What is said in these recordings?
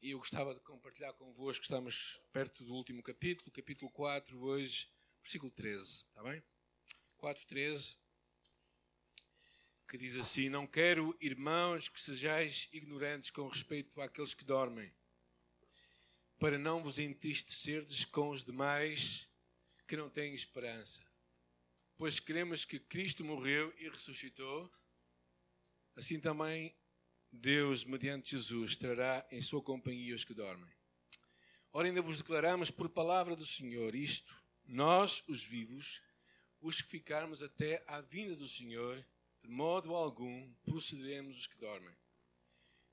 e eu gostava de compartilhar convosco, estamos perto do último capítulo, capítulo 4, hoje, versículo 13, está bem? 4, 13, que diz assim: Não quero, irmãos, que sejais ignorantes com respeito àqueles que dormem, para não vos entristecerdes com os demais que não têm esperança. Pois queremos que Cristo morreu e ressuscitou, assim também Deus, mediante Jesus, trará em sua companhia os que dormem. Ora, ainda vos declaramos por palavra do Senhor isto: nós, os vivos, os que ficarmos até à vinda do Senhor, de modo algum procederemos os que dormem.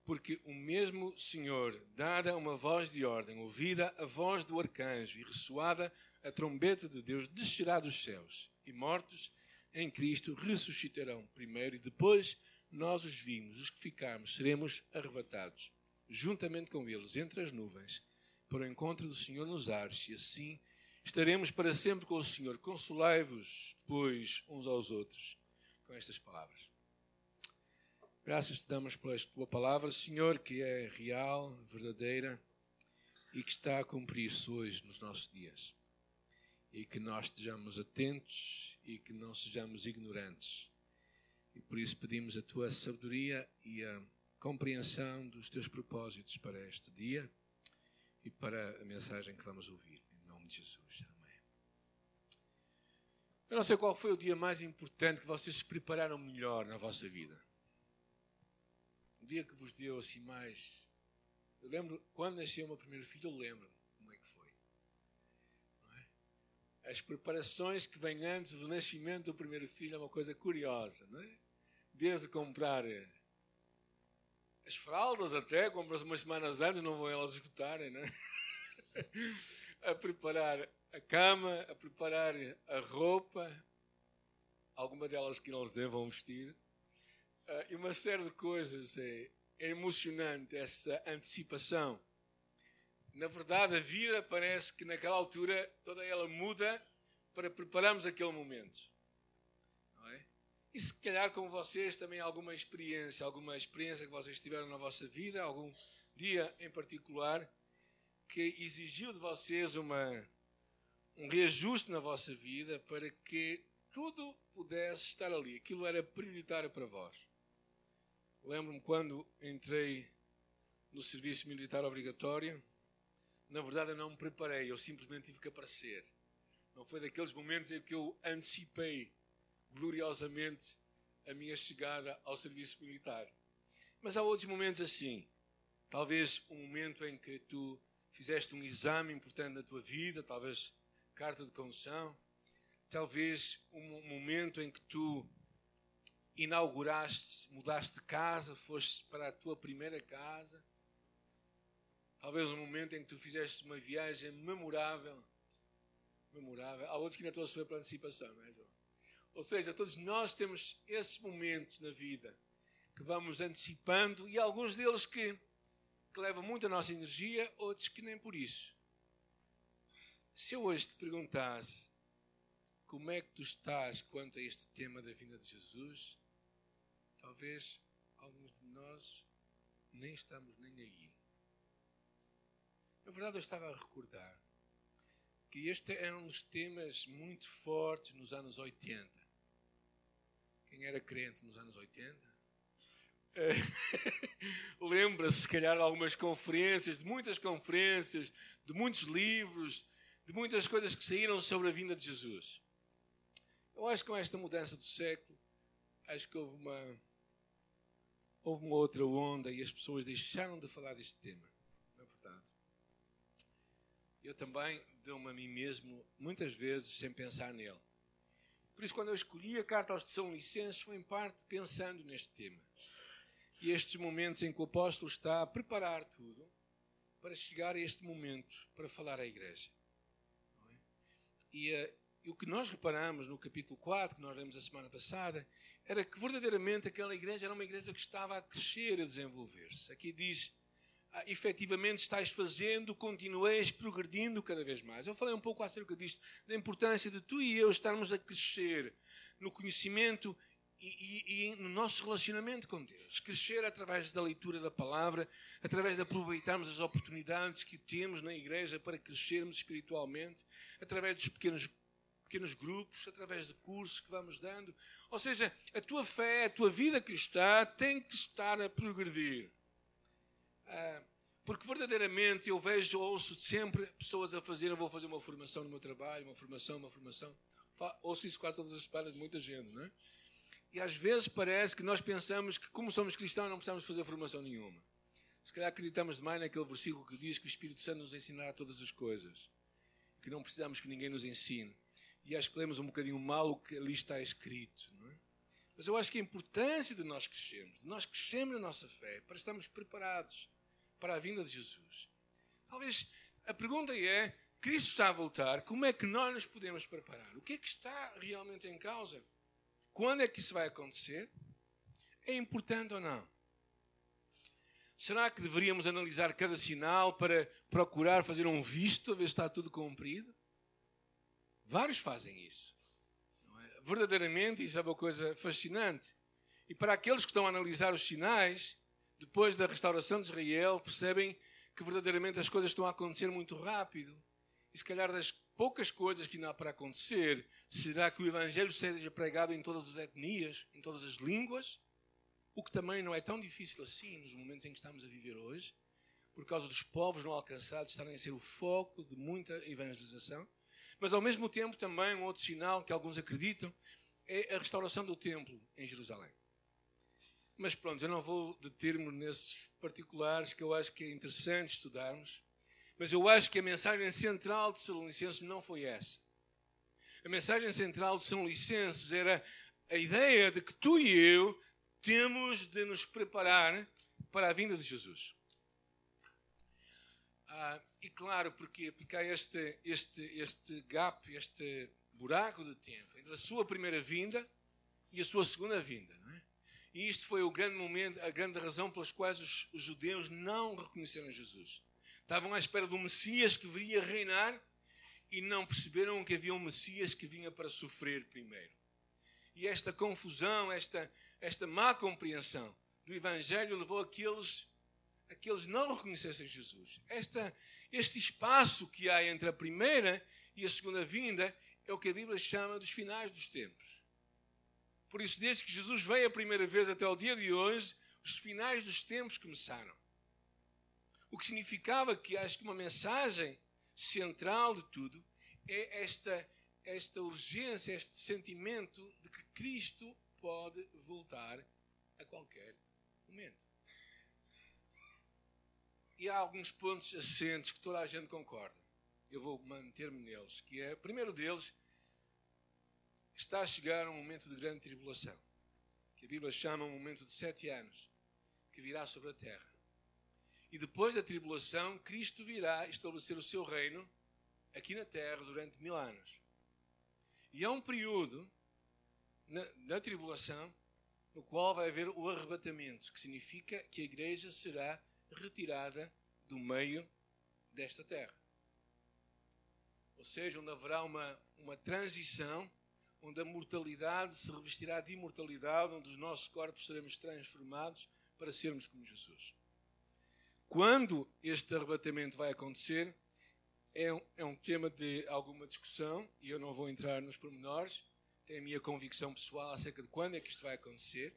Porque o mesmo Senhor, dada uma voz de ordem, ouvida a voz do arcanjo e ressoada a trombeta de Deus, descerá dos céus, e mortos em Cristo ressuscitarão primeiro e depois nós os vimos, os que ficarmos, seremos arrebatados, juntamente com eles, entre as nuvens, para o encontro do Senhor nos ares, e assim estaremos para sempre com o Senhor. Consolai-vos, pois, uns aos outros, com estas palavras. Graças te damos esta tua palavra, Senhor, que é real, verdadeira e que está a cumprir-se hoje nos nossos dias. E que nós estejamos atentos e que não sejamos ignorantes e por isso pedimos a tua sabedoria e a compreensão dos teus propósitos para este dia e para a mensagem que vamos ouvir. Em nome de Jesus. Amém. Eu não sei qual foi o dia mais importante que vocês se prepararam melhor na vossa vida. O dia que vos deu assim mais. Eu lembro, quando nasceu o meu primeiro filho, eu lembro como é que foi. É? As preparações que vêm antes do nascimento do primeiro filho é uma coisa curiosa, não é? Desde comprar eh, as fraldas até, compras umas semanas antes, não vão elas escutarem, né? a preparar a cama, a preparar a roupa, alguma delas que eles devam vestir, uh, e uma série de coisas. É, é emocionante essa antecipação. Na verdade, a vida parece que naquela altura toda ela muda para prepararmos aquele momento. E se calhar com vocês também alguma experiência, alguma experiência que vocês tiveram na vossa vida, algum dia em particular, que exigiu de vocês uma, um reajuste na vossa vida para que tudo pudesse estar ali. Aquilo era prioritário para vós. Lembro-me quando entrei no serviço militar obrigatório, na verdade eu não me preparei, eu simplesmente tive que aparecer. Não foi daqueles momentos em que eu antecipei gloriosamente a minha chegada ao serviço militar. Mas há outros momentos assim. Talvez um momento em que tu fizeste um exame importante na tua vida, talvez carta de condução, talvez um momento em que tu inauguraste, mudaste de casa, foste para a tua primeira casa. Talvez um momento em que tu fizeste uma viagem memorável. Memorável. Há outros que ainda estão a sofrer pela antecipação, não é, João? Ou seja, todos nós temos esses momentos na vida que vamos antecipando e alguns deles que, que levam muito a nossa energia, outros que nem por isso. Se eu hoje te perguntasse como é que tu estás quanto a este tema da vinda de Jesus, talvez alguns de nós nem estamos nem aí. Na verdade, eu estava a recordar que este é um dos temas muito fortes nos anos 80. Quem era crente nos anos 80? É, lembra-se, se calhar, de algumas conferências, de muitas conferências, de muitos livros, de muitas coisas que saíram sobre a vinda de Jesus. Eu acho que com esta mudança do século, acho que houve uma, houve uma outra onda e as pessoas deixaram de falar deste tema. Não é verdade? Eu também dou-me a mim mesmo, muitas vezes, sem pensar nele. Por isso, quando eu escolhi a carta aos São Licenses, foi em parte pensando neste tema. E estes momentos em que o apóstolo está a preparar tudo para chegar a este momento para falar à igreja. É? E, uh, e, o que nós reparamos no capítulo 4, que nós lemos a semana passada, era que verdadeiramente aquela igreja era uma igreja que estava a crescer, a desenvolver-se. Aqui diz efetivamente estáis fazendo, continueis progredindo cada vez mais. Eu falei um pouco acerca disto, da importância de tu e eu estarmos a crescer no conhecimento e, e, e, no nosso relacionamento com Deus. Crescer através da leitura da palavra, através de aproveitarmos as oportunidades que temos na igreja para crescermos espiritualmente, através dos pequenos, pequenos grupos, através de cursos que vamos dando. Ou seja, a tua fé, a tua vida cristã tem que estar a progredir. Ah, porque verdadeiramente eu vejo, ouço sempre pessoas a fazer, eu vou fazer uma formação no meu trabalho, uma formação, uma formação. Ouço isso quase todas as semanas de muita gente, não é? E às vezes parece que nós pensamos que, como somos cristãos, não precisamos fazer formação nenhuma. Se calhar acreditamos demais naquele versículo que diz que o Espírito Santo nos ensinará todas as coisas. Que não precisamos que ninguém nos ensine. E acho que lemos um bocadinho mal o que ali está escrito. Não é? Mas eu acho que a importância de nós crescermos, de nós crescermos na nossa fé, para estarmos preparados para a vinda de Jesus. Talvez a pergunta é: Cristo está a voltar, como é que nós nos podemos preparar? O que é que está realmente em causa? Quando é que isso vai acontecer? É importante ou não? Será que deveríamos analisar cada sinal para procurar fazer um visto a ver se está tudo cumprido? Vários fazem isso. É? Verdadeiramente, isso é uma coisa fascinante. E para aqueles que estão a analisar os sinais, depois da restauração de Israel, percebem que verdadeiramente as coisas estão a acontecer muito rápido. E se calhar das poucas coisas que ainda há para acontecer, será que o Evangelho seja pregado em todas as etnias, em todas as línguas, o que também não é tão difícil assim nos momentos em que estamos a viver hoje, por causa dos povos não alcançados estarem a ser o foco de muita evangelização. Mas ao mesmo tempo também um outro sinal que alguns acreditam é a restauração do templo em Jerusalém. Mas pronto, eu não vou deter-me nesses particulares que eu acho que é interessante estudarmos. Mas eu acho que a mensagem central de São Licenses não foi essa. A mensagem central de São Licenses era a ideia de que tu e eu temos de nos preparar para a vinda de Jesus. Ah, e claro, porque, há este, este, este gap, este buraco de tempo entre a sua primeira vinda e a sua segunda vinda. E isto foi o grande momento, a grande razão pelas quais os, os judeus não reconheceram Jesus. Estavam à espera do Messias que viria reinar e não perceberam que havia um Messias que vinha para sofrer primeiro. E esta confusão, esta, esta má compreensão do Evangelho levou aqueles a que eles não reconhecessem Jesus. Esta, este espaço que há entre a primeira e a segunda vinda é o que a Bíblia chama dos finais dos tempos. Por isso, desde que Jesus veio a primeira vez até o dia de hoje, os finais dos tempos começaram. O que significava que acho que uma mensagem central de tudo é esta, esta urgência, este sentimento de que Cristo pode voltar a qualquer momento. E há alguns pontos assentes que toda a gente concorda. Eu vou manter-me neles, que é, primeiro deles, está a chegar um momento de grande tribulação, que a Bíblia chama um momento de sete anos, que virá sobre a terra. E depois da tribulação, Cristo virá estabelecer o seu reino aqui na terra durante mil anos. E há um período na, na tribulação no qual vai haver o arrebatamento, que significa que a igreja será retirada do meio desta terra. Ou seja, onde haverá uma, uma transição, onde a mortalidade se revestirá de imortalidade, onde os nossos corpos seremos transformados para sermos como Jesus. Quando este arrebatamento vai acontecer, é um, é um tema de alguma discussão e eu não vou entrar nos pormenores. Tenho a minha convicção pessoal acerca de quando é que isto vai acontecer,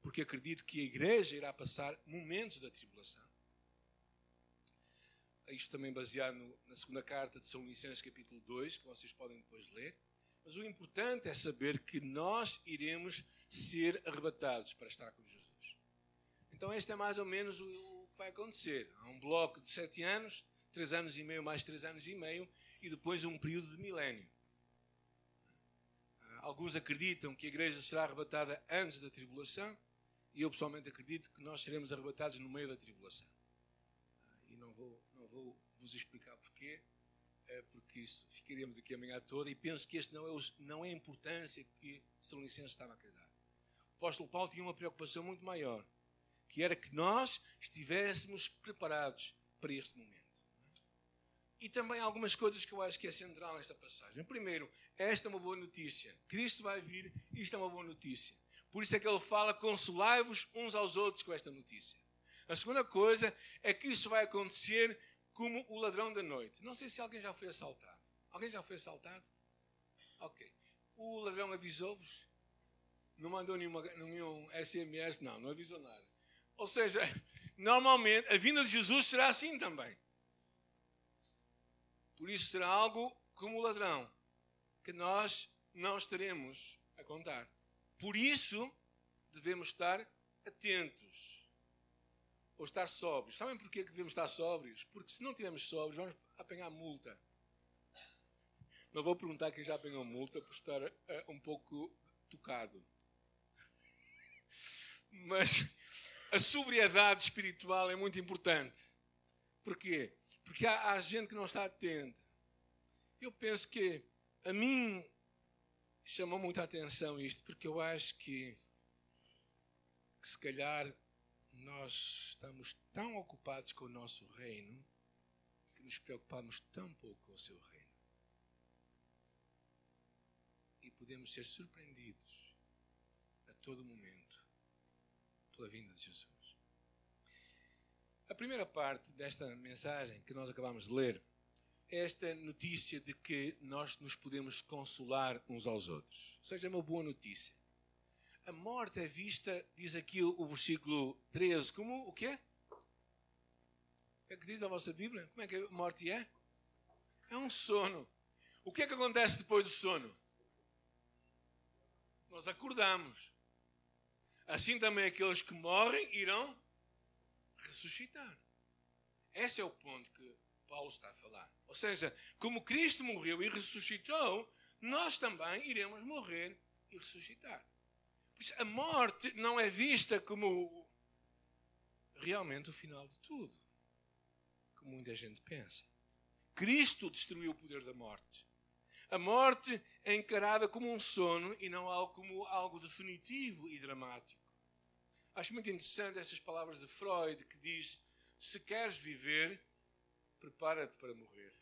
porque acredito que a igreja irá passar momentos da tribulação. Isto também baseado no, na segunda carta de São Licenses, capítulo 2, que vocês podem depois ler. Mas o importante é saber que nós iremos ser arrebatados para estar com Jesus. Então, este é mais ou menos o, que vai acontecer. Há um bloco de sete anos, três anos e meio mais três anos e meio, e depois um período de milénio. Alguns acreditam que a igreja será arrebatada antes da tribulação, e eu pessoalmente acredito que nós seremos arrebatados no meio da tribulação. E não vou, não vou vos explicar porquê, porque isso ficaríamos aqui a manhã toda, e penso que este não é, o, não é a importância que São Licenço estava a querer dar. O apóstolo Paulo tinha uma preocupação muito maior que era que nós estivéssemos preparados para este momento. E também algumas coisas que eu acho que é central nesta passagem. Primeiro, esta é uma boa notícia. Cristo vai vir, isto é uma boa notícia. Por isso é que ele fala: consolai-vos uns aos outros com esta notícia. A segunda coisa é que isso vai acontecer como o ladrão da noite. Não sei se alguém já foi assaltado. Alguém já foi assaltado? Ok. O ladrão avisou-vos? Não mandou nenhuma, nenhum SMS? Não, não avisou nada. Ou seja, normalmente a vinda de Jesus será assim também. Por isso será algo como o ladrão, que nós não estaremos a contar. Por isso devemos estar atentos ou estar sóbrios. Sabem porquê que devemos estar sóbrios? Porque se não estivermos sóbrios, vamos apanhar multa. Não vou perguntar quem já apanhou multa por estar uh, um pouco tocado. Mas a sobriedade espiritual é muito importante. Porquê? Porque há, há gente que não está atenta. Eu penso que a mim chamou muita atenção isto, porque eu acho que, que se calhar nós estamos tão ocupados com o nosso reino que nos preocupamos tão pouco com o seu reino. E podemos ser surpreendidos a todo momento pela vinda de Jesus. A primeira parte desta mensagem que nós acabamos de ler é esta notícia de que nós nos podemos consolar uns aos outros. Ou seja, é uma boa notícia. A morte é vista, diz aqui o, versículo 13, como o quê? O que é que diz a vossa Bíblia? Como é que a morte é? É um sono. O que é que acontece depois do sono? Nós acordamos. Assim também aqueles que morrem irão ressuscitar. Esse é o ponto que Paulo está a falar. Ou seja, como Cristo morreu e ressuscitou, nós também iremos morrer e ressuscitar. A morte não é vista como realmente o final de tudo, como muita gente pensa. Cristo destruiu o poder da morte. A morte é encarada como um sono e não como algo definitivo e dramático. Acho muito interessante essas palavras de Freud que diz: se queres viver, prepara-te para morrer.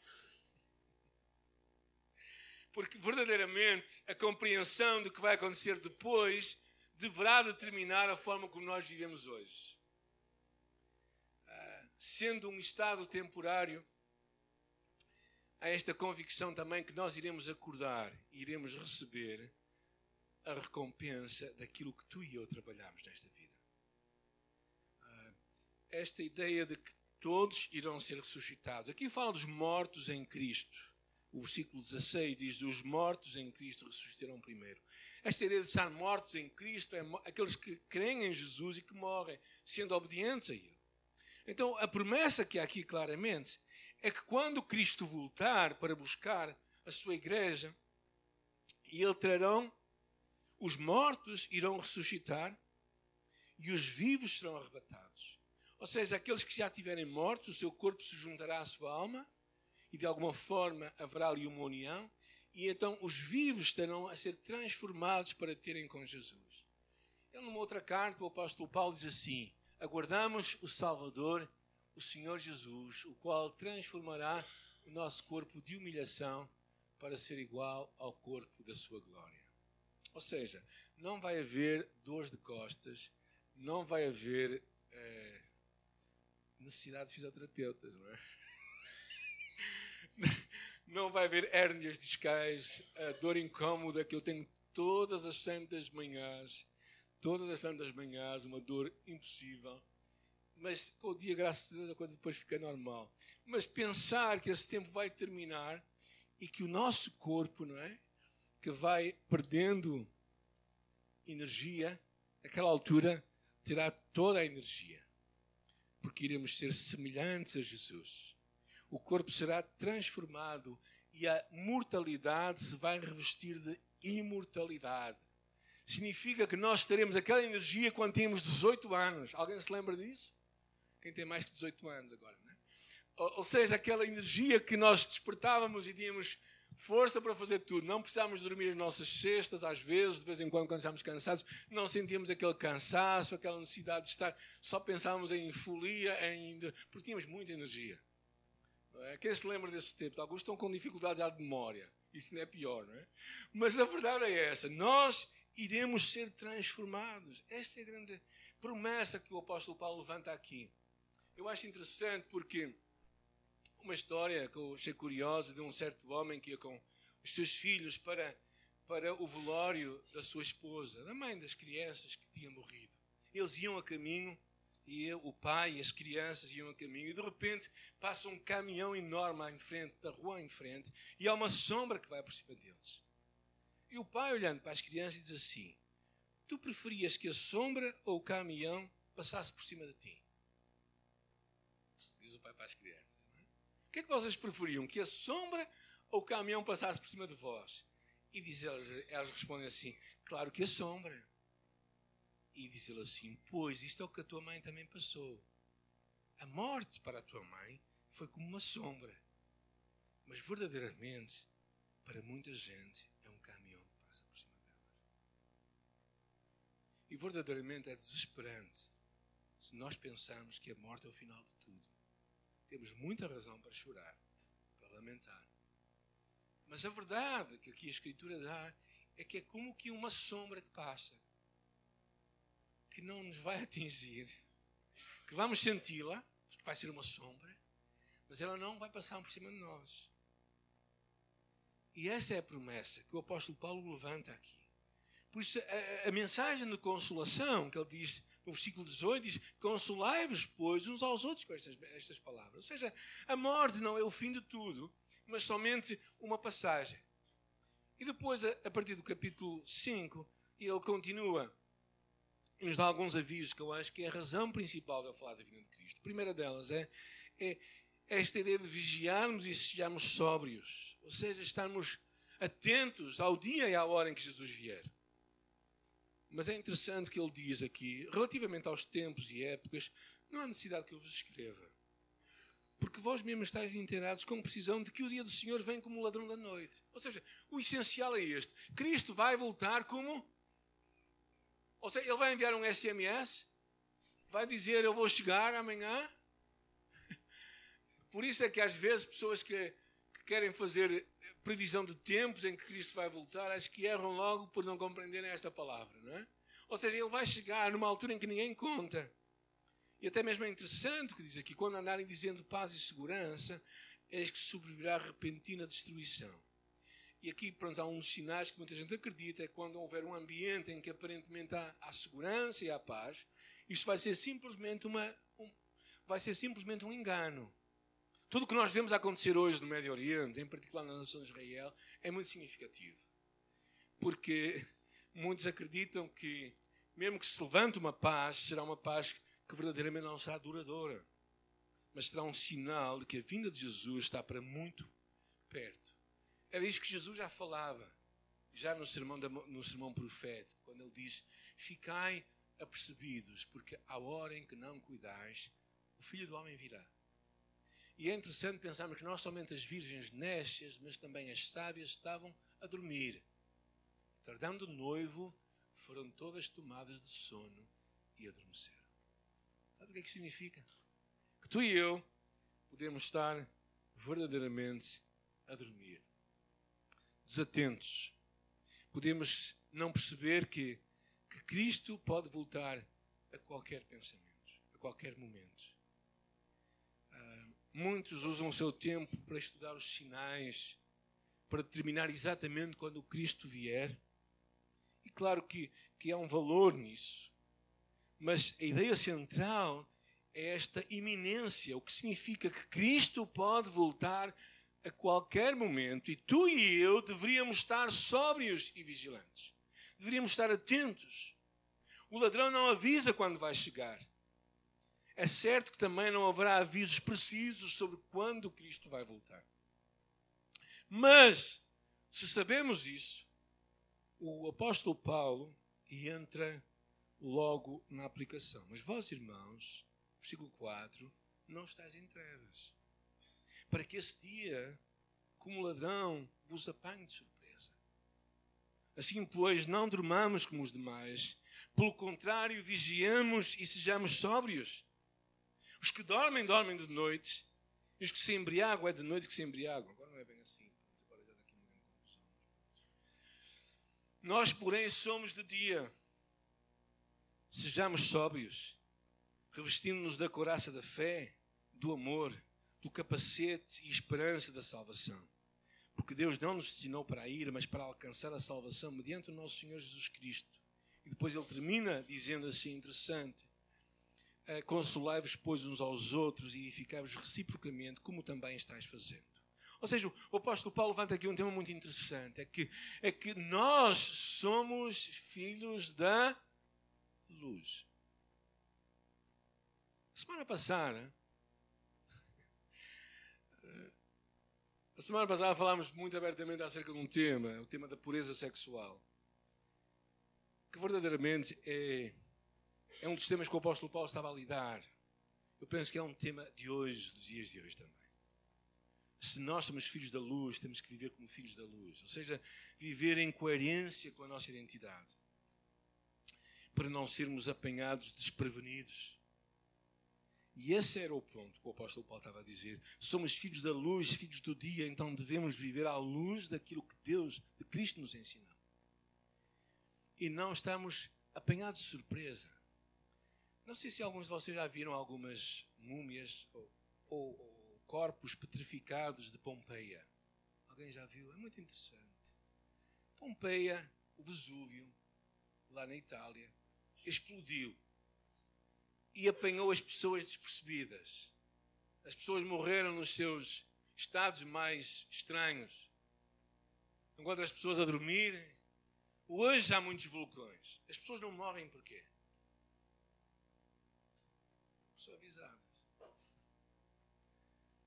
Porque verdadeiramente a compreensão do que vai acontecer depois deverá determinar a forma como nós vivemos hoje. Ah, sendo um estado temporário, há esta convicção também que nós iremos acordar, iremos receber a recompensa daquilo que tu e eu trabalhamos nesta vida. Ah, esta ideia de que todos irão ser ressuscitados. Aqui fala dos mortos em Cristo. O versículo 16 diz: Os mortos em Cristo ressuscitarão primeiro. Esta ideia de estar mortos em Cristo é aqueles que creem em Jesus e que morrem, sendo obedientes a Ele. Então, a promessa que há aqui claramente é que quando Cristo voltar para buscar a sua igreja, e Ele trarão, os mortos irão ressuscitar e os vivos serão arrebatados. Ou seja, aqueles que já tiverem mortos, o seu corpo se juntará à sua alma e de alguma forma haverá ali uma união e então os vivos estarão a ser transformados para terem com Jesus. Ele, numa outra carta, o apóstolo Paulo diz assim: Aguardamos o Salvador, o Senhor Jesus, o qual transformará o nosso corpo de humilhação para ser igual ao corpo da sua glória. Ou seja, não vai haver dores de costas, não vai haver é, necessidade de fisioterapeutas, não é? não vai haver hérnias discais, a dor incómoda que eu tenho todas as santas manhãs, todas as santas manhãs, uma dor impossível. Mas com o dia, graças a Deus, a coisa depois fica normal. Mas pensar que esse tempo vai terminar e que o nosso corpo, não é? Que vai perdendo energia, naquela altura terá toda a energia. Porque iremos ser semelhantes a Jesus o corpo será transformado e a mortalidade se vai revestir de imortalidade. Significa que nós teremos aquela energia quando tínhamos 18 anos. Alguém se lembra disso? Quem tem mais que 18 anos agora, né? ou, ou seja, aquela energia que nós despertávamos e tínhamos força para fazer tudo. Não precisávamos dormir as nossas cestas, às vezes, de vez em quando, quando estávamos cansados, não sentíamos aquele cansaço, aquela necessidade de estar, só pensávamos em folia, em, porque tínhamos muita energia. É? Quem se lembra desse tempo? Alguns estão com dificuldades à memória. Isso não é pior, não é? Mas a verdade é essa. Nós iremos ser transformados. Esta é a grande promessa que o apóstolo Paulo levanta aqui. Eu acho interessante porque uma história que eu achei curiosa de um certo homem que ia com os seus filhos para, para o velório da sua esposa, da mãe das crianças que tinha morrido. Eles iam a caminho e ele, o pai e as crianças iam a caminho e de repente passa um caminhão enorme em frente, da rua em frente, e há uma sombra que vai por cima deles. E o pai, olhando para as crianças, diz assim: Tu preferias que a sombra ou o caminhão passasse por cima de ti? Diz o pai para as crianças. É? O que é que vocês preferiam? Que a sombra ou o caminhão passasse por cima de vós? E diz elas, elas respondem assim: Claro que a sombra. E diz ele assim: Pois isto é o que a tua mãe também passou. A morte para a tua mãe foi como uma sombra. Mas verdadeiramente, para muita gente, é um caminhão que passa por cima dela. E verdadeiramente é desesperante se nós pensarmos que a morte é o final de tudo. Temos muita razão para chorar, para lamentar. Mas a verdade que aqui a Escritura dá é que é como que uma sombra que passa que não nos vai atingir, que vamos senti-la, porque vai ser uma sombra, mas ela não vai passar por cima de nós. E essa é a promessa que o apóstolo Paulo levanta aqui. Por isso, a, a mensagem de consolação que ele diz no versículo 18 diz: Consolai-vos, pois, uns aos outros com estas, estas palavras. Ou seja, a morte não é o fim de tudo, mas somente uma passagem. E depois, a, a partir do capítulo 5, ele continua nos dá alguns avisos que eu acho que é a razão principal de eu falar da vida de Cristo. A primeira delas é, é esta ideia de vigiarmos e sejamos sóbrios, ou seja, estarmos atentos ao dia e à hora em que Jesus vier. Mas é interessante que ele diz aqui, relativamente aos tempos e épocas, não há necessidade que eu vos escreva. Porque vós mesmos estáis inteirados com precisão de que o dia do Senhor vem como o ladrão da noite. Ou seja, o essencial é este: Cristo vai voltar como ou seja, ele vai enviar um SMS, vai dizer eu vou chegar amanhã. Por isso é que às vezes pessoas que, que querem fazer previsão de tempos em que Cristo vai voltar, acho que erram logo por não compreenderem esta palavra, não é? Ou seja, ele vai chegar numa altura em que ninguém conta. E até mesmo é interessante o que diz aqui: quando andarem dizendo paz e segurança, eis que sobrevirá repentina destruição. E aqui, pronto, há uns sinais que muita gente acredita, é quando houver um ambiente em que aparentemente há, há segurança e há paz, isto vai ser simplesmente uma, um, vai ser simplesmente um engano. Tudo o que nós vemos acontecer hoje no Médio Oriente, em particular na nação de Israel, é muito significativo. Porque muitos acreditam que, mesmo que se levante uma paz, será uma paz que verdadeiramente não será duradoura, mas será um sinal de que a vinda de Jesus está para muito perto. Era isso que Jesus já falava, já no sermão, da, no sermão profético, quando ele diz: Ficai apercebidos, porque à hora em que não cuidais, o filho do homem virá. E é interessante pensarmos que não somente as virgens nécias, mas também as sábias estavam a dormir. Tardando o noivo, foram todas tomadas de sono e adormeceram. Sabe o que é que significa? Que tu e eu podemos estar verdadeiramente a dormir desatentos. Podemos não perceber que, que Cristo pode voltar a qualquer pensamento, a qualquer momento. Uh, muitos usam o seu tempo para estudar os sinais, para determinar exatamente quando o Cristo vier. E claro que, que há um valor nisso. Mas a ideia central é esta iminência, o que significa que Cristo pode voltar a qualquer momento e tu e eu deveríamos estar sóbrios e vigilantes. Deveríamos estar atentos. O ladrão não avisa quando vai chegar. É certo que também não haverá avisos precisos sobre quando Cristo vai voltar. Mas, se sabemos isso, o apóstolo Paulo entra logo na aplicação. Mas vós, irmãos, versículo 4, não estáis em trevas para que esse dia, como ladrão, vos apanhe de surpresa. Assim, pois, não dormamos como os demais, pelo contrário, vigiamos e sejamos sóbrios. Os que dormem, dormem de noite, e os que se embriagam, é de noite que se embriagam. Agora não é bem assim. Nós, porém, somos de dia. Sejamos sóbrios, revestindo-nos da coraça da fé, do amor, do capacete e esperança da salvação. Porque Deus não nos destinou para a ira, mas para alcançar a salvação mediante o nosso Senhor Jesus Cristo. E depois ele termina dizendo assim, interessante, eh, Consolai-vos, pois, uns aos outros e edificai-vos reciprocamente, como também estáis fazendo. Ou seja, o apóstolo Paulo levanta aqui um tema muito interessante: é que, é que nós somos filhos da luz. Semana passada, a semana passada falámos muito abertamente acerca de um tema, o tema da pureza sexual, que verdadeiramente é, é um dos temas que o apóstolo Paulo estava a lidar. Eu penso que é um tema de hoje, dos dias de hoje também se nós somos filhos da luz, temos que viver como filhos da luz. Ou seja, viver em coerência com a nossa identidade. Para não sermos apanhados desprevenidos. E esse era o ponto que o apóstolo Paulo estava a dizer. Somos filhos da luz, filhos do dia, então devemos viver à luz daquilo que Deus, de Cristo, nos ensinou. E não estamos apanhados de surpresa. Não sei se alguns de vocês já viram algumas múmias ou, ou corpos petrificados de Pompeia. Alguém já viu? É muito interessante. Pompeia, o Vesúvio, lá na Itália, explodiu e apanhou as pessoas despercebidas. As pessoas morreram nos seus estados mais estranhos. Enquanto as pessoas a dormir, hoje há muitos vulcões. As pessoas não morrem porquê? Sou avisado.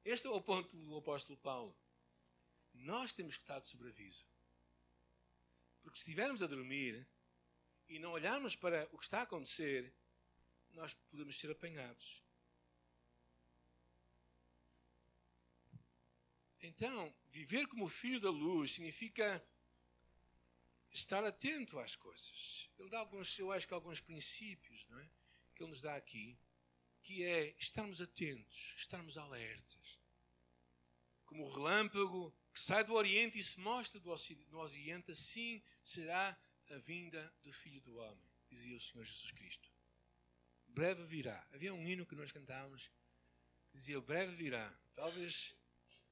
Este é o ponto do apóstolo Paulo. Nós temos que estar de sobreaviso. Porque se estivermos a dormir e não olharmos para o que está a acontecer, nós podemos ser apanhados. Então, viver como filho da luz significa estar atento às coisas. Ele dá alguns, eu acho que alguns princípios, não é? Que ele nos dá aqui que é estarmos atentos, estarmos alertas. Como o relâmpago que sai do Oriente e se mostra do Ocidente, assim será a vinda do Filho do Homem, dizia o Senhor Jesus Cristo. Breve virá. Havia um hino que nós cantávamos que dizia: Breve virá. Talvez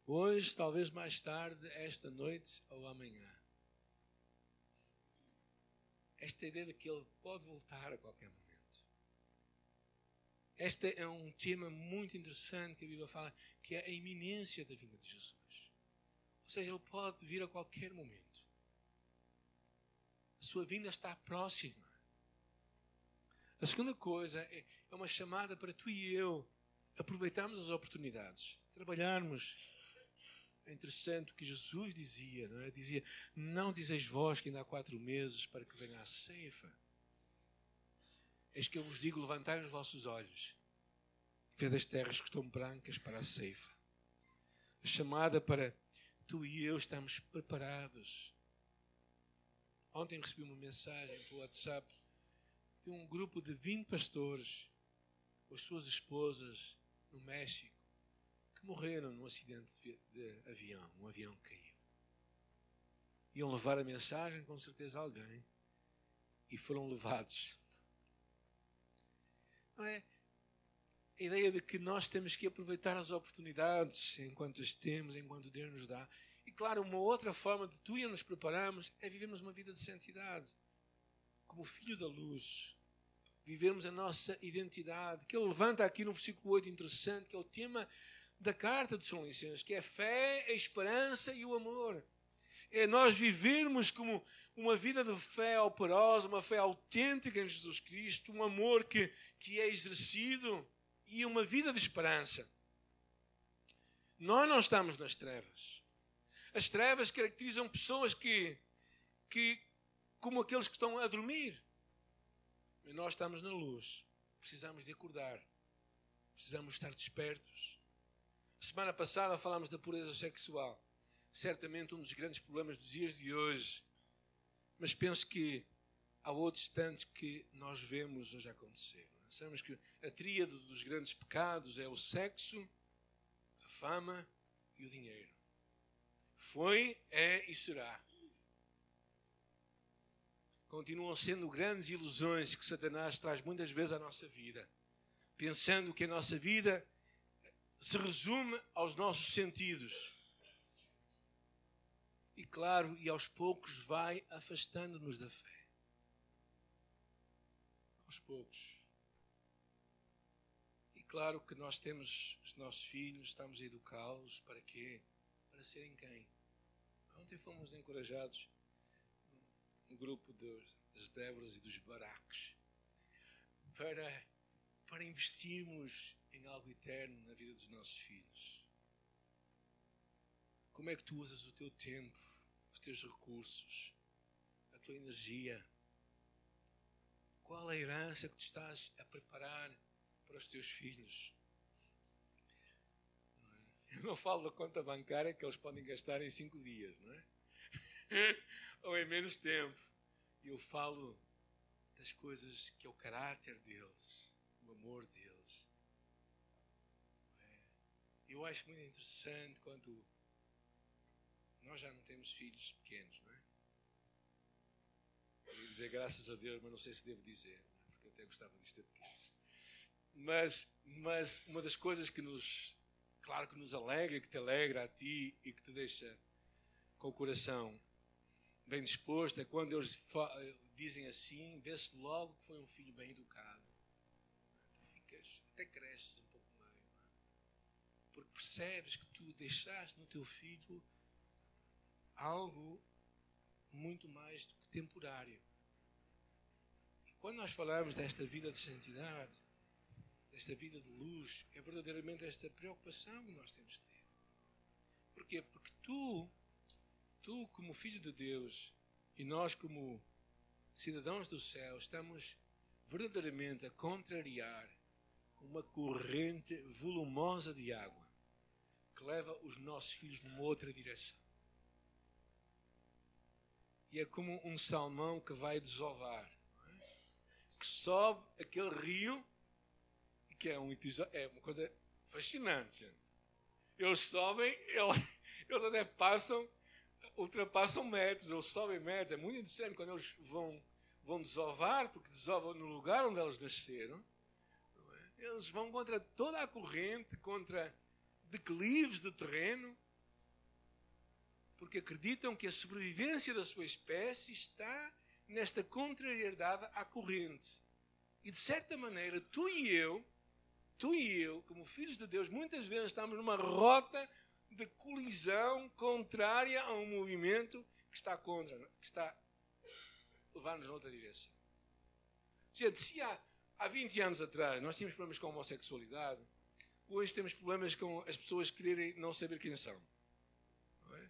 hoje, talvez mais tarde, esta noite ou amanhã. Esta ideia de que ele pode voltar a qualquer momento. Este é um tema muito interessante que a Bíblia fala, que é a iminência da vinda de Jesus. Ou seja, ele pode vir a qualquer momento. A sua vinda está próxima. A segunda coisa é, é uma chamada para tu e eu aproveitarmos as oportunidades, trabalharmos. É interessante o que Jesus dizia, não é? Dizia: Não dizeis vós que ainda há quatro meses para que venha a ceifa. Eis que eu vos digo: levantai os vossos olhos, vede as terras que estão brancas para a ceifa. A chamada para tu e eu estamos preparados. Ontem recebi uma mensagem pelo WhatsApp de um grupo de 20 pastores, com as suas esposas, no México, que morreram num acidente de, de avião. Um avião caiu. Iam levar a mensagem, com certeza, a alguém, e foram levados não é? A ideia de que nós temos que aproveitar as oportunidades enquanto as temos, enquanto Deus nos dá. E claro, uma outra forma de tu e eu nos prepararmos é vivermos uma vida de santidade. Como filho da luz. Vivermos a nossa identidade. Que ele levanta aqui no versículo 8 interessante, que é o tema da carta de São Licenço, que é a fé, a esperança e o amor é nós vivermos como uma vida de fé operosa, uma fé autêntica em Jesus Cristo, um amor que, que é exercido e uma vida de esperança. Nós não estamos nas trevas. As trevas caracterizam pessoas que, que como aqueles que estão a dormir. Mas nós estamos na luz. Precisamos de acordar. Precisamos estar despertos. Semana passada falámos da pureza sexual certamente um dos grandes problemas dos dias de hoje. Mas penso que há outros tantos que nós vemos hoje acontecer. Sabemos que a tríade dos grandes pecados é o sexo, a fama e o dinheiro. Foi, é e será. Continuam sendo grandes ilusões que Satanás traz muitas vezes à nossa vida, pensando que a nossa vida se resume aos nossos sentidos. E claro, e aos poucos vai afastando-nos da fé. Aos poucos. E claro que nós temos os nossos filhos, estamos a educá-los para quê? Para serem quem? Ontem fomos encorajados grupo dos, das Déboras e dos Baraques para, para investirmos em algo eterno na vida dos nossos filhos. Como é que tu usas o teu tempo, os teus recursos, a tua energia? Qual a herança que tu estás a preparar para os teus filhos? Eu não falo da conta bancária que eles podem gastar em cinco dias, não é? Ou em menos tempo. Eu falo das coisas que é o caráter deles, o amor deles. É? Eu acho muito interessante quando nós já não temos filhos pequenos, não é? Eu ia dizer graças a Deus, mas não sei se devo dizer, é? porque até gostava de ter pequenos. Mas, mas uma das coisas que nos claro que nos alegra, que te alegra a ti e que te deixa com o coração bem disposto, é quando eles dizem assim, vê-se logo que foi um filho bem educado. Tu ficas, até cresces um pouco mais, é? porque percebes que tu deixaste no teu filho algo muito mais do que temporário. E quando nós falamos desta vida de santidade, desta vida de luz, é verdadeiramente esta preocupação que nós temos de ter. Porquê? Porque tu, tu como filho de Deus e nós como cidadãos do céu, estamos verdadeiramente a contrariar uma corrente volumosa de água que leva os nossos filhos numa outra direção. E é como um salmão que vai desovar, é? que sobe aquele rio que é um episódio, é uma coisa fascinante, gente. Eles sobem, eles, eles até passam, ultrapassam metros, eles sobem metros. É muito interessante quando eles vão, vão desovar, porque desovam no lugar onde eles nasceram. É? Eles vão contra toda a corrente, contra declives de terreno, porque acreditam que a sobrevivência da sua espécie está nesta contrariedade à corrente. E de certa maneira, tu e eu tu e eu, como filhos de Deus, muitas vezes estamos numa rota de colisão contrária a um movimento que está contra, que está levar-nos noutra direção. Gente, se há, há 20 anos atrás nós tínhamos problemas com a homossexualidade, hoje temos problemas com as pessoas quererem não saber quem são. É?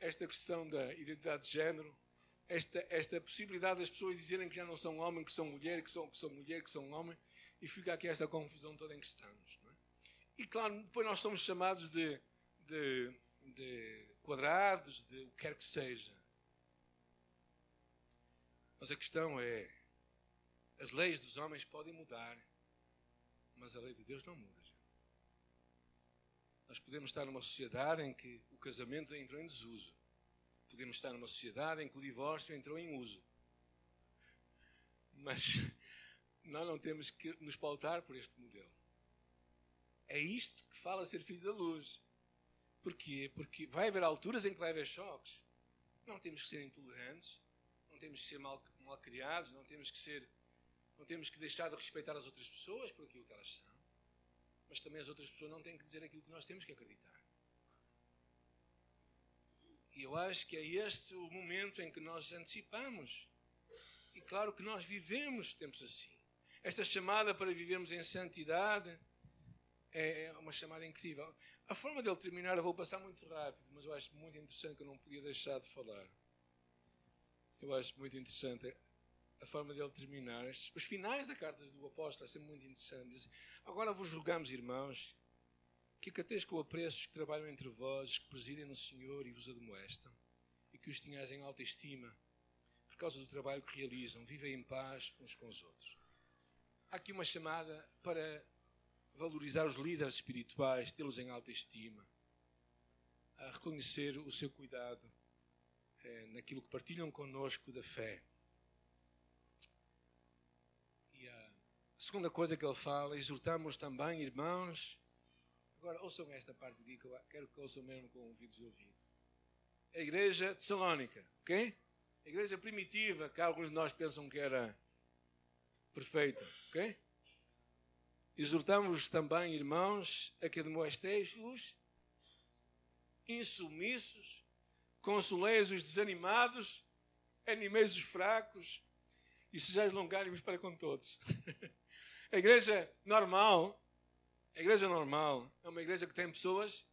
Esta questão da identidade de género, esta, esta possibilidade das pessoas dizerem que já não são homem, que são mulher, que são, que são mulher, que são homem, e fica aqui esta confusão toda em que estamos. É? E claro, depois nós somos chamados de, de, de quadrados, de o que quer que seja. Mas a questão é: as leis dos homens podem mudar, mas a lei de Deus não muda, gente. Nós podemos estar numa sociedade em que o casamento entrou em desuso. Podemos estar numa sociedade em que o divórcio entrou em uso. Mas nós não temos que nos pautar por este modelo. É isto que fala ser filho da luz. Porquê? Porque vai haver alturas em que vai haver choques. Não temos que ser intolerantes, não temos que ser mal, mal criados, não temos que ser, não temos que deixar de respeitar as outras pessoas por aquilo que elas são. Mas também as outras pessoas não têm que dizer aquilo que nós temos que acreditar. E eu acho que é este o momento em que nós antecipamos. E claro que nós vivemos tempos assim. Esta chamada para vivermos em santidade é, é uma chamada incrível. A forma dele terminar, eu vou passar muito rápido, mas eu acho muito interessante que eu não podia deixar de falar. Eu acho muito interessante a forma dele terminar. Os finais da carta do apóstolo é sempre muito interessante. Diz, Agora vos rogamos, irmãos, que acateis com apreço os que trabalham entre vós, os que presidem no Senhor e vos admoestam, e que os tenhais em alta estima, por causa do trabalho que realizam. Vivem em paz uns com os outros há aqui uma chamada para valorizar os líderes espirituais, tê-los em alta estima, a reconhecer o seu cuidado é, naquilo que partilham conosco da fé. E a segunda coisa que ele fala, exortamos também, irmãos. Agora ouçam esta parte aqui que eu quero que ouçam mesmo com ouvidos de ouvido. A igreja de Salónica, ok? A igreja primitiva, que alguns de nós pensam que era perfeita, ok? Exortamos também, irmãos, a que demoesteis os insumissos, consoleis os desanimados, animeis os fracos e sejais longânimos para com todos. a igreja normal, a igreja normal é uma igreja que tem pessoas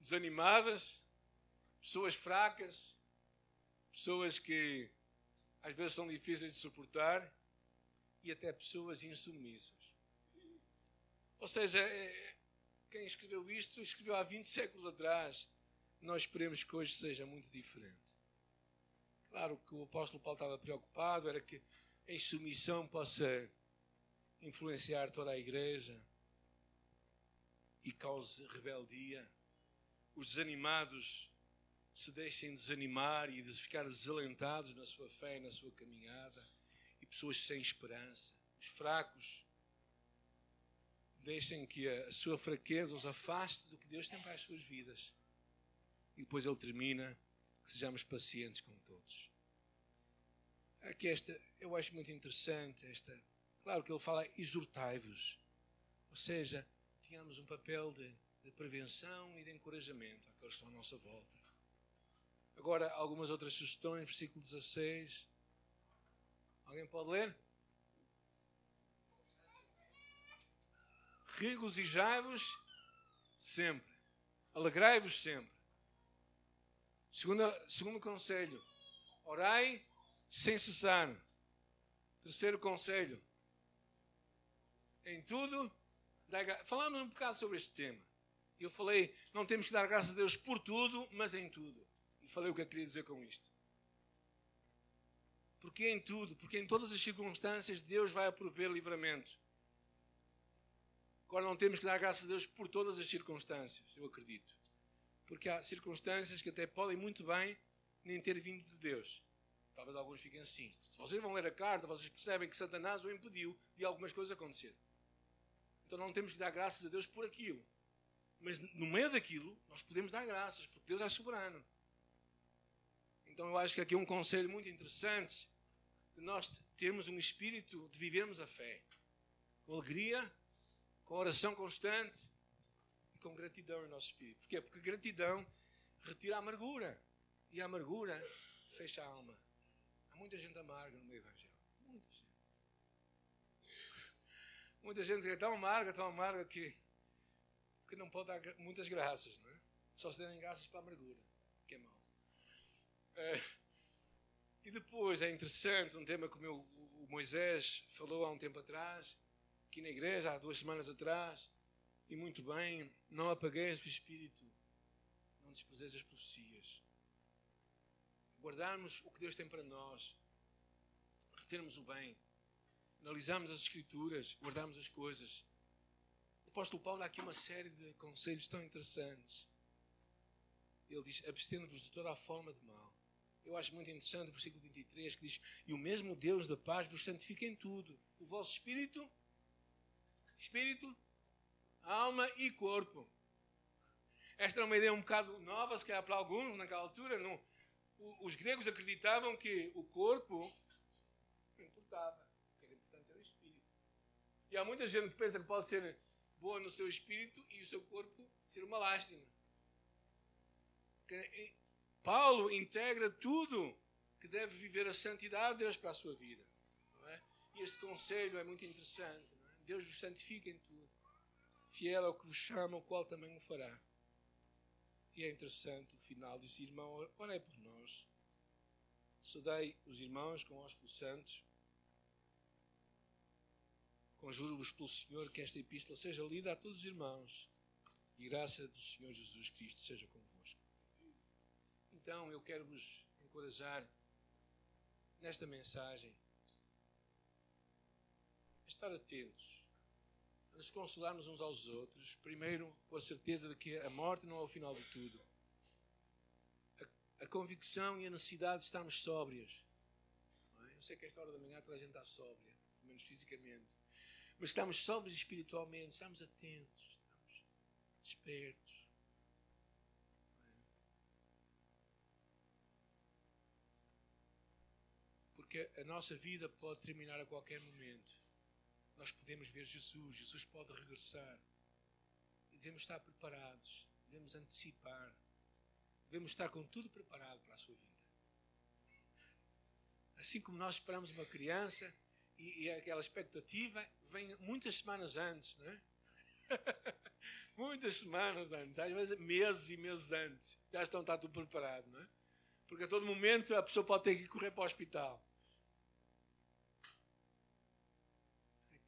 desanimadas, pessoas fracas, pessoas que às vezes são difíceis de suportar e até pessoas insubmissas. Ou seja, é, quem escreveu isto escreveu há 20 séculos atrás. Nós esperemos que hoje seja muito diferente. Claro que o apóstolo Paulo estava preocupado, era que a insubmissão possa influenciar toda a igreja e cause rebeldia. Os desanimados se deixem desanimar e ficar desalentados na sua fé e na sua caminhada, e pessoas sem esperança. Os fracos deixem que a sua fraqueza os afaste do que Deus tem para as suas vidas. E depois ele termina que sejamos pacientes com todos. Aqui esta, eu acho muito interessante esta. Claro que ele fala exortai-vos. Ou seja, tínhamos um papel de, de prevenção e de encorajamento àqueles que estão à nossa volta. Agora, algumas outras sugestões, versículo 16. Alguém pode ler? Regozijai-vos sempre. Alegrai-vos sempre. Segundo, segundo conselho, orai sem cessar. Terceiro conselho, em tudo, falamos um bocado sobre este tema. Eu falei, não temos que dar graças a Deus por tudo, mas em tudo. E falei o que eu queria dizer com isto. Porque em tudo, porque em todas as circunstâncias Deus vai prover livramento. Agora não temos que dar graças a Deus por todas as circunstâncias, eu acredito. Porque há circunstâncias que até podem muito bem nem ter vindo de Deus. Talvez alguns fiquem assim. Se vocês vão ler a carta, vocês percebem que Satanás o impediu de algumas coisas acontecer. Então não temos que dar graças a Deus por aquilo. Mas no meio daquilo, nós podemos dar graças, porque Deus é soberano. Então eu acho que aqui é um conselho muito interessante de nós termos um espírito de vivermos a fé. Com alegria, com oração constante e com gratidão em nosso espírito. Porquê? Porque gratidão retira a amargura. E a amargura fecha a alma. Há muita gente amarga no meio Evangelho. Muita gente. Muita gente é tão amarga, tão amarga que, que não pode dar muitas graças, não é? Só se derem graças para a amargura. É, e depois é interessante um tema que o, o Moisés falou há um tempo atrás, aqui na igreja, há duas semanas atrás, e muito bem, não apagueis o espírito, não desprezeis as profecias. Guardarmos o que Deus tem para nós, retermos o bem, analisarmos as escrituras, guardarmos as coisas. O apóstolo Paulo dá aqui uma série de conselhos tão interessantes. Ele diz: abstendo-vos de toda a forma de mal eu acho muito interessante o versículo 23 que diz: E o mesmo Deus da paz vos santifica em tudo, o vosso espírito, espírito, alma e corpo. Esta é uma ideia um bocado nova, se calhar para alguns naquela altura. Não, os gregos acreditavam que o corpo não importava, o que era importante era o espírito. E há muita gente que pensa que pode ser boa no seu espírito e o seu corpo ser uma lástima. Paulo integra tudo que deve viver a santidade de Deus para a sua vida. É? E este conselho é muito interessante. É? Deus vos santifica em tudo. Fiel ao que vos chama, o qual também o fará. E é interessante o final. Diz, irmão, orei por nós. Saudei os irmãos com ósculos santos. Conjuro-vos pelo Senhor que esta epístola seja lida a todos os irmãos. E graça do Senhor Jesus Cristo seja convosco. Então eu quero vos encorajar nesta mensagem a estar atentos, a nos consolarmos uns aos outros, primeiro com a certeza de que a morte não é o final de tudo. A, a convicção e a necessidade de estarmos sóbrios, sei que esta hora da manhã toda a gente está sóbria, pelo menos fisicamente. Mas estamos sóbrios espiritualmente, estamos atentos, estamos despertos. Porque a nossa vida pode terminar a qualquer momento. Nós podemos ver Jesus, Jesus pode regressar. E devemos estar preparados, devemos antecipar, devemos estar com tudo preparado para a sua vida. Assim como nós esperamos uma criança e, e aquela expectativa vem muitas semanas antes, não é? muitas semanas antes, às vezes meses e meses antes, já estão está tudo preparado, não é? Porque a todo momento a pessoa pode ter que correr para o hospital.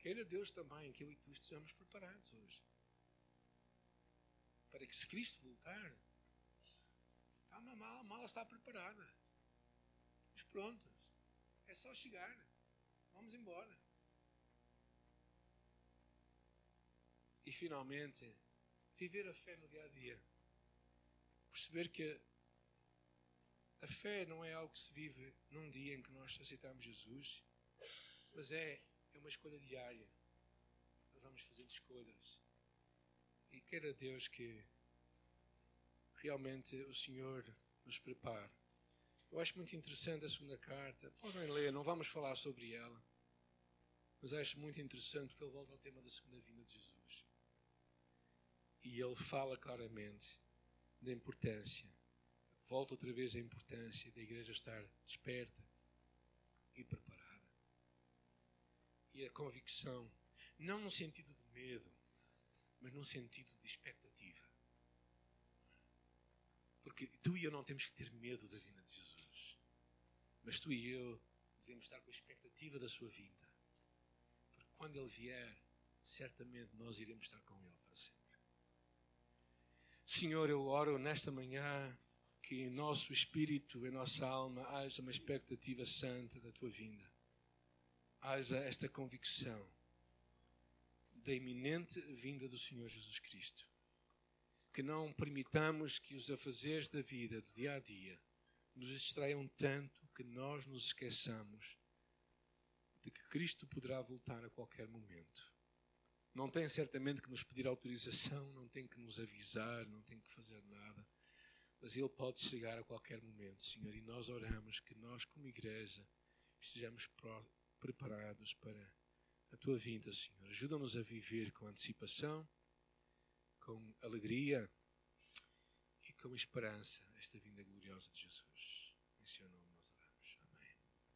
Queira Deus também que eu e tu estejamos preparados hoje. Para que se Cristo voltar, tá, a mala, a mala está preparada. Estamos prontos. É só chegar. Vamos embora. E finalmente, viver a fé no dia a dia. Perceber que a fé não é algo que se vive num dia em que nós aceitamos Jesus, mas é é uma escolha diária. Nós vamos fazendo escolhas. E queira Deus que realmente o Senhor nos prepare. Eu acho muito interessante a segunda carta. Podem ler, não vamos falar sobre ela. Mas acho muito interessante porque ele volta ao tema da segunda vinda de Jesus. E ele fala claramente da importância. Volta outra vez à importância da igreja estar desperta e preparada e a convicção, não no sentido de medo, mas no sentido de expectativa. Porque tu e eu não temos que ter medo da vinda de Jesus, mas tu e eu devemos estar com a expectativa da sua vinda. Porque quando Ele vier, certamente nós iremos estar com Ele para sempre. Senhor, eu oro nesta manhã que em nosso espírito, em nossa alma, haja uma expectativa santa da tua vinda haja esta convicção da iminente vinda do Senhor Jesus Cristo. Que não permitamos que os afazeres da vida, do dia a dia, nos distraiam tanto que nós nos esqueçamos de que Cristo poderá voltar a qualquer momento. Não tem certamente que nos pedir autorização, não tem que nos avisar, não tem que fazer nada, mas Ele pode chegar a qualquer momento, Senhor, e nós oramos que nós, como igreja, estejamos preparados para a tua vinda, Senhor. Ajuda-nos a viver com antecipação, com alegria e com esperança esta vinda gloriosa de Jesus. Em seu nome.